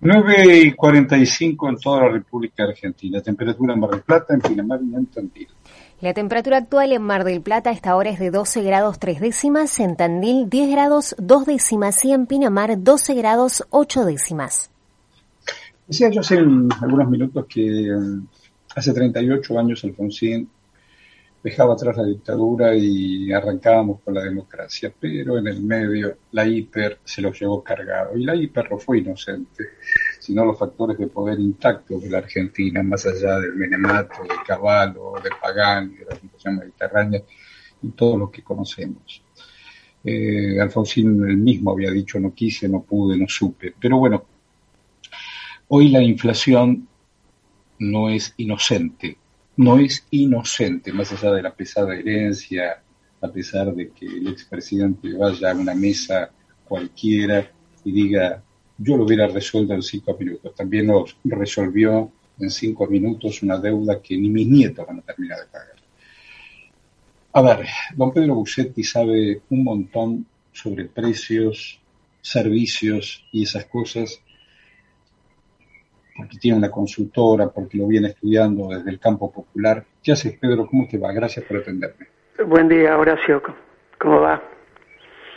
9 y 45 en toda la República Argentina. Temperatura en Mar del Plata, en Pinamar y en Tandil. La temperatura actual en Mar del Plata a esta hora es de 12 grados 3 décimas, en Tandil 10 grados 2 décimas y en Pinamar 12 grados 8 décimas. Decía yo hace algunos minutos que mm, hace 38 años Alfonsín dejaba atrás la dictadura y arrancábamos con la democracia, pero en el medio la hiper se lo llevó cargado y la hiper no fue inocente, sino los factores de poder intactos de la Argentina, más allá del Menemato, de Caballo, de Pagani, de la Fundación Mediterránea y todo lo que conocemos. Eh, Alfonsín él mismo había dicho no quise, no pude, no supe, pero bueno, hoy la inflación no es inocente, no es inocente, más allá de la pesada herencia, a pesar de que el expresidente vaya a una mesa cualquiera y diga, yo lo hubiera resuelto en cinco minutos. También nos resolvió en cinco minutos una deuda que ni mis nietos van a terminar de pagar. A ver, don Pedro Busetti sabe un montón sobre precios, servicios y esas cosas porque tiene una consultora, porque lo viene estudiando desde el campo popular. ¿Qué haces, Pedro? ¿Cómo te va? Gracias por atenderme. Buen día, Horacio. ¿Cómo va?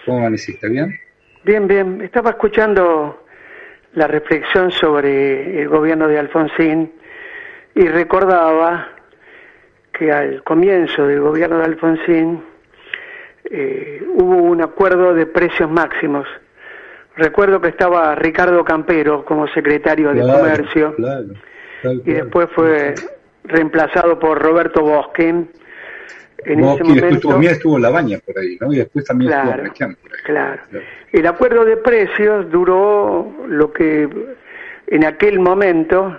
¿Cómo amaneciste? ¿Bien? Bien, bien. Estaba escuchando la reflexión sobre el gobierno de Alfonsín y recordaba que al comienzo del gobierno de Alfonsín eh, hubo un acuerdo de precios máximos Recuerdo que estaba Ricardo Campero como secretario de Comercio y después fue reemplazado por Roberto Bosque. En ese momento, estuvo, estuvo Labaña por ahí, ¿no? Y después también estuvo por ahí. Claro. El acuerdo de precios duró lo que en aquel momento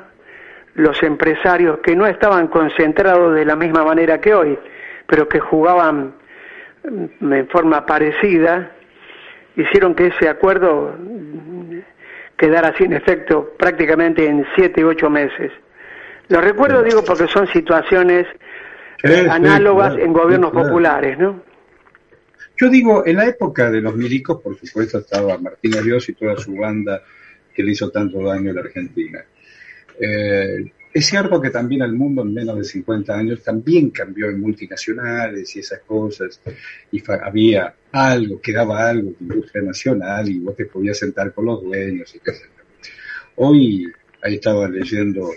los empresarios que no estaban concentrados de la misma manera que hoy, pero que jugaban en forma parecida, hicieron que ese acuerdo quedara sin efecto prácticamente en siete u ocho meses. Lo recuerdo, digo, porque son situaciones análogas en gobiernos populares, ¿no? Yo digo, en la época de los milicos, por supuesto, estaba Martín Arios y toda su banda que le hizo tanto daño a la Argentina. Eh, es cierto que también el mundo en menos de 50 años también cambió en multinacionales y esas cosas, y había algo, quedaba algo de industria nacional y vos te podías sentar con los dueños y qué sé Hoy ahí estaba leyendo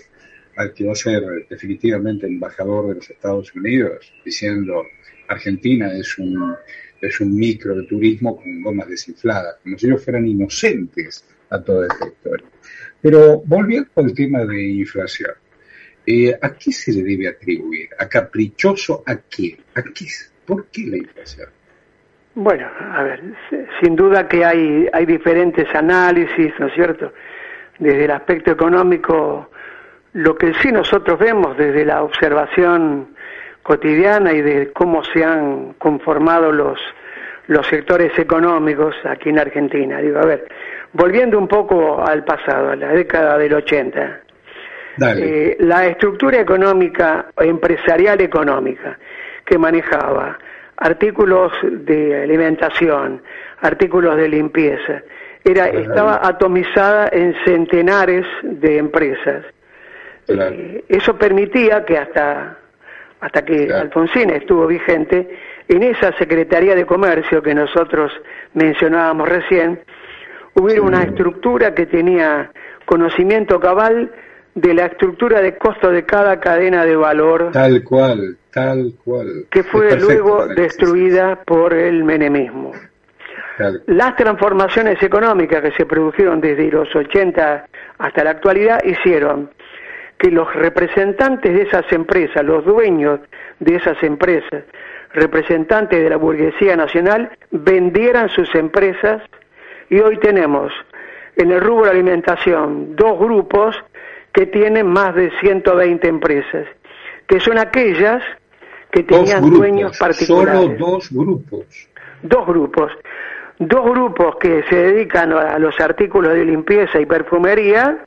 al que va a ser definitivamente embajador de los Estados Unidos, diciendo Argentina es un, es un micro de turismo con gomas desinfladas, como si ellos fueran inocentes a toda esta historia. Pero volviendo al tema de inflación, eh, ¿A qué se le debe atribuir? ¿A caprichoso? ¿A qué? ¿A qué? ¿Por qué la inflación? Bueno, a ver, sin duda que hay, hay diferentes análisis, ¿no es cierto? Desde el aspecto económico, lo que sí nosotros vemos desde la observación cotidiana y de cómo se han conformado los, los sectores económicos aquí en Argentina. Digo, a ver, volviendo un poco al pasado, a la década del 80, eh, la estructura económica, empresarial económica, que manejaba artículos de alimentación, artículos de limpieza, era, estaba atomizada en centenares de empresas. Eh, eso permitía que hasta, hasta que Alfonsín estuvo vigente, en esa Secretaría de Comercio que nosotros mencionábamos recién, hubiera una estructura que tenía conocimiento cabal de la estructura de costo de cada cadena de valor. Tal cual, tal cual. Que fue luego destruida por el menemismo. Las transformaciones económicas que se produjeron desde los 80 hasta la actualidad hicieron que los representantes de esas empresas, los dueños de esas empresas, representantes de la burguesía nacional, vendieran sus empresas y hoy tenemos en el rubro de alimentación dos grupos que tienen más de 120 empresas, que son aquellas que tenían dueños particulares. Solo dos grupos. Dos grupos. Dos grupos que se dedican a los artículos de limpieza y perfumería,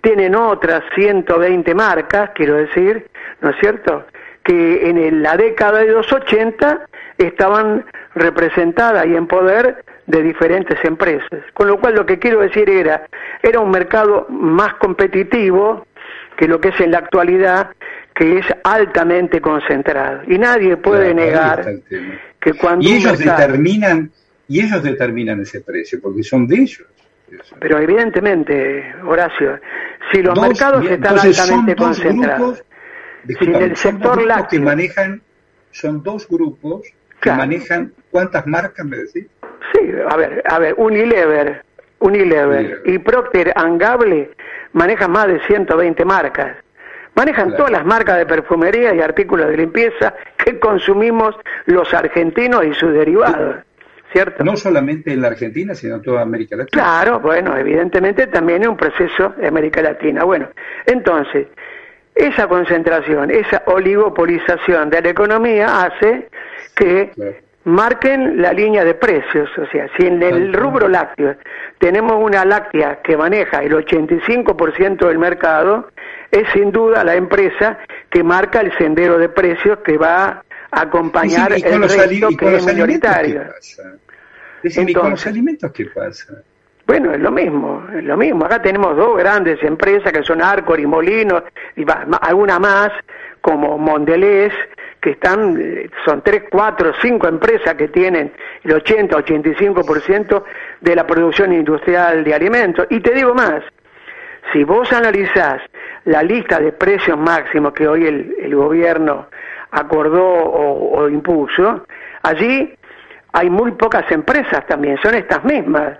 tienen otras 120 marcas, quiero decir, ¿no es cierto? Que en la década de los 80 estaban representadas y en poder de diferentes empresas. Con lo cual lo que quiero decir era, era un mercado más competitivo que lo que es en la actualidad, que es altamente concentrado. Y nadie puede negar que cuando... Y ellos determinan, y ellos determinan ese precio, porque son de ellos. Pero evidentemente, Horacio, si los mercados están altamente concentrados, si en el sector lácteo que manejan son dos grupos que manejan cuántas marcas me decís? Sí, a ver, a ver, Unilever, Unilever y Procter Gamble manejan más de 120 marcas. Manejan todas las marcas de perfumería y artículos de limpieza que consumimos los argentinos y sus derivados. ¿Cierto? No solamente en la Argentina, sino en toda América Latina. Claro, bueno, evidentemente también es un proceso de América Latina. Bueno, entonces, esa concentración, esa oligopolización de la economía hace que marquen la línea de precios. O sea, si en el rubro lácteo tenemos una láctea que maneja el 85% del mercado, es sin duda la empresa que marca el sendero de precios que va a acompañar el resto que es minoritario. ¿y con los alimentos qué pasa? Bueno, es lo mismo, es lo mismo. Acá tenemos dos grandes empresas que son Arcor y Molinos, y alguna más, como Mondelez, que están, eh, son tres, cuatro, cinco empresas que tienen el 80, 85% de la producción industrial de alimentos. Y te digo más, si vos analizás la lista de precios máximos que hoy el, gobierno acordó o, impuso, allí hay muy pocas empresas también, son estas mismas.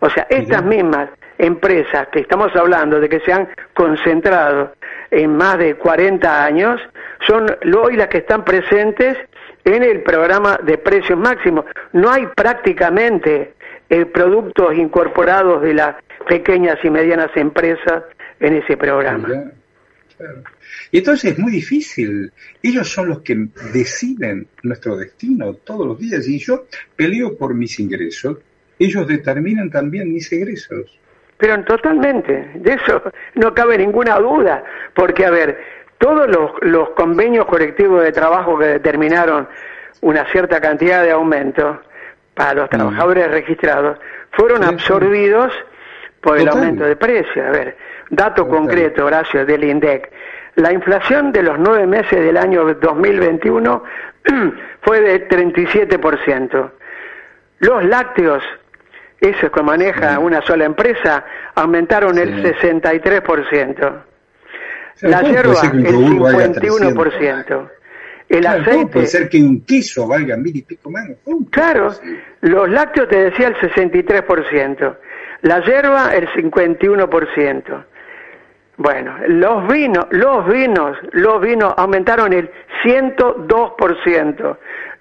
O sea, estas mismas empresas que estamos hablando de que se han concentrado en más de 40 años, son hoy las que están presentes en el programa de precios máximos. No hay prácticamente eh, productos incorporados de las pequeñas y medianas empresas en ese programa. Y entonces es muy difícil. Ellos son los que deciden nuestro destino todos los días. Y yo peleo por mis ingresos. Ellos determinan también mis egresos. Pero totalmente, de eso no cabe ninguna duda. Porque, a ver, todos los, convenios colectivos de trabajo que determinaron una cierta cantidad de aumento para los trabajadores registrados fueron absorbidos por el aumento de precios. A ver, dato concreto, Horacio, del INDEC. La inflación de los nueve meses del año 2021 fue de 37%. Los lácteos, esos que maneja una sola empresa, aumentaron el 63%. La hierba, el 51%. El aceite. Puede ser que un queso valga mil y pico más. Claro, los lácteos te decía el 63%. La hierba, el 51%. Bueno, los vinos, los vinos, los vinos aumentaron el 102%,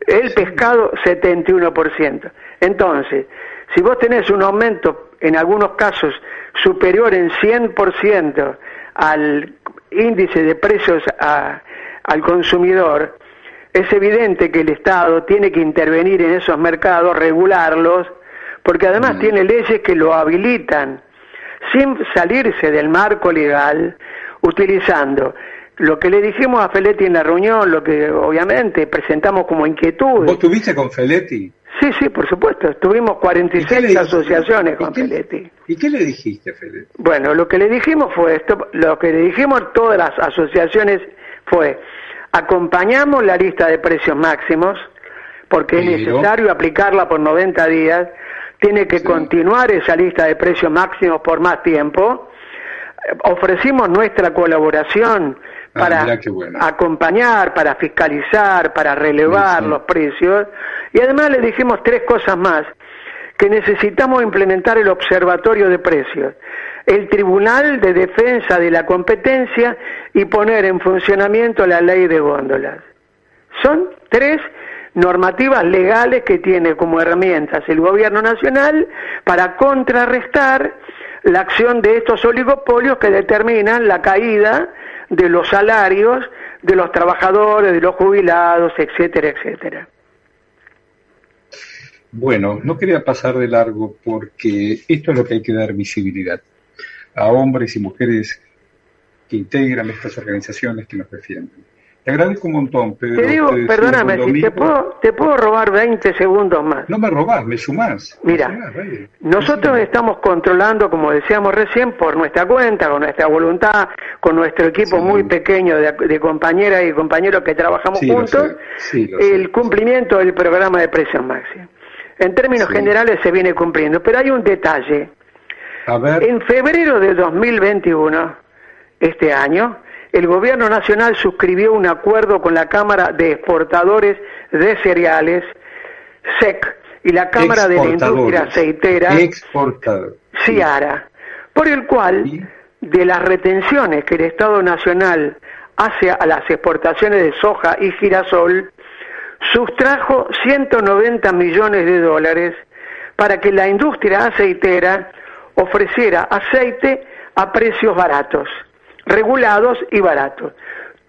el pescado 71%. Entonces, si vos tenés un aumento en algunos casos superior en 100% al índice de precios al consumidor, es evidente que el Estado tiene que intervenir en esos mercados, regularlos, porque además mm. tiene leyes que lo habilitan sin salirse del marco legal, utilizando lo que le dijimos a Feletti en la reunión, lo que obviamente presentamos como inquietud. ¿Vos tuviste con Feletti? Sí, sí, por supuesto. Tuvimos 46 asociaciones con Feletti. ¿Y qué le dijiste, Feletti? Bueno, lo que le dijimos fue esto, lo que le dijimos a todas las asociaciones fue, acompañamos la lista de precios máximos, porque es necesario aplicarla por 90 días, tiene que continuar esa lista de precios máximos por más tiempo. Ofrecimos nuestra colaboración ah, para acompañar, para fiscalizar, para relevar los precios. Y además le dijimos tres cosas más, que necesitamos implementar el observatorio de precios, el Tribunal de Defensa de la Competencia y poner en funcionamiento la ley de góndolas. Son tres normativas legales que tiene como herramientas el gobierno nacional para contrarrestar la acción de estos oligopolios que determinan la caída de los salarios de los trabajadores, de los jubilados, etcétera, etcétera. Bueno, no quería pasar de largo porque esto es lo que hay que dar visibilidad a hombres y mujeres que integran estas organizaciones que nos defienden. Te agradezco un montón, Pedro. Te digo, perdóname, si te puedo, te puedo robar 20 segundos más. No me robás, me sumás. Mira, nosotros estamos controlando, como decíamos recién, por nuestra cuenta, con nuestra voluntad, con nuestro equipo muy pequeño de, compañeras y compañeros que trabajamos juntos, el cumplimiento del programa de presión máxima. En términos generales se viene cumpliendo, pero hay un detalle. A ver. En febrero de 2021, este año, el gobierno nacional suscribió un acuerdo con la Cámara de Exportadores de Cereales, SEC, y la Cámara de la Industria Aceitera, CIARA, por el cual, de las retenciones que el Estado Nacional hace a las exportaciones de soja y girasol, sustrajo 190 millones de dólares para que la industria aceitera ofreciera aceite a precios baratos regulados y baratos.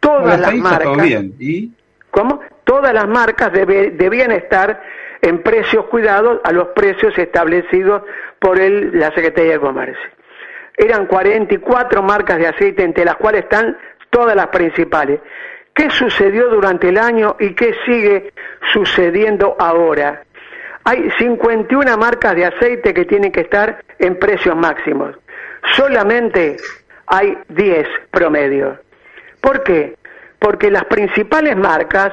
Todas las marcas. ¿Y? ¿Cómo? Todas las marcas debían estar en precios cuidados a los precios establecidos por el, la Secretaría de Comercio. Eran 44 marcas de aceite, entre las cuales están todas las principales. ¿Qué sucedió durante el año y qué sigue sucediendo ahora? Hay 51 marcas de aceite que tienen que estar en precios máximos. Solamente hay 10 promedios. ¿Por qué? Porque las principales marcas,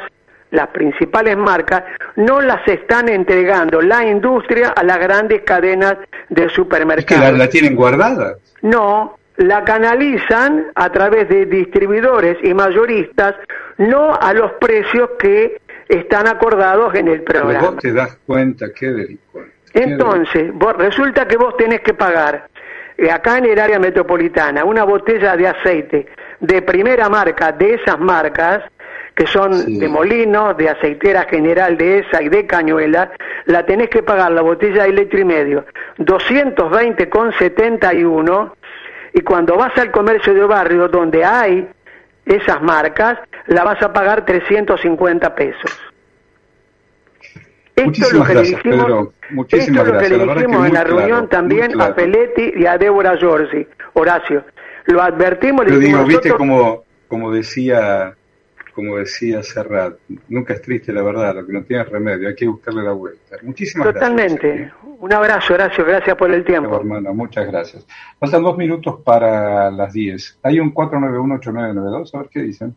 las principales marcas, no las están entregando la industria a las grandes cadenas de supermercados. ¿Es que la, tienen guardada? No, la canalizan a través de distribuidores y mayoristas, no a los precios que están acordados en el programa. Pero vos te das cuenta qué delincuente. Entonces, vos, resulta que vos tenés que pagar eh, acá en el área metropolitana, una botella de aceite de primera marca, de esas marcas, que son de Molino, de Aceitera General de esa y de Cañuela, la tenés que pagar la botella de litro y medio, 220,71, y cuando vas al comercio de barrio donde hay esas marcas, la vas a pagar 350 pesos. Esto es lo que le dijimos, esto lo que le dijimos en la reunión también a Peletti y a Débora Giorgi, Horacio. Lo advertimos, le dijimos digo, viste como, como decía como decía Serrat, nunca es triste la verdad, lo que no tiene remedio, hay que buscarle la vuelta. Muchísimas Totalmente. gracias. Totalmente. Un abrazo, Horacio, gracias por el tiempo. hermano, muchas gracias. Faltan dos minutos para las 10. Hay un 491-8992, a ver qué dicen.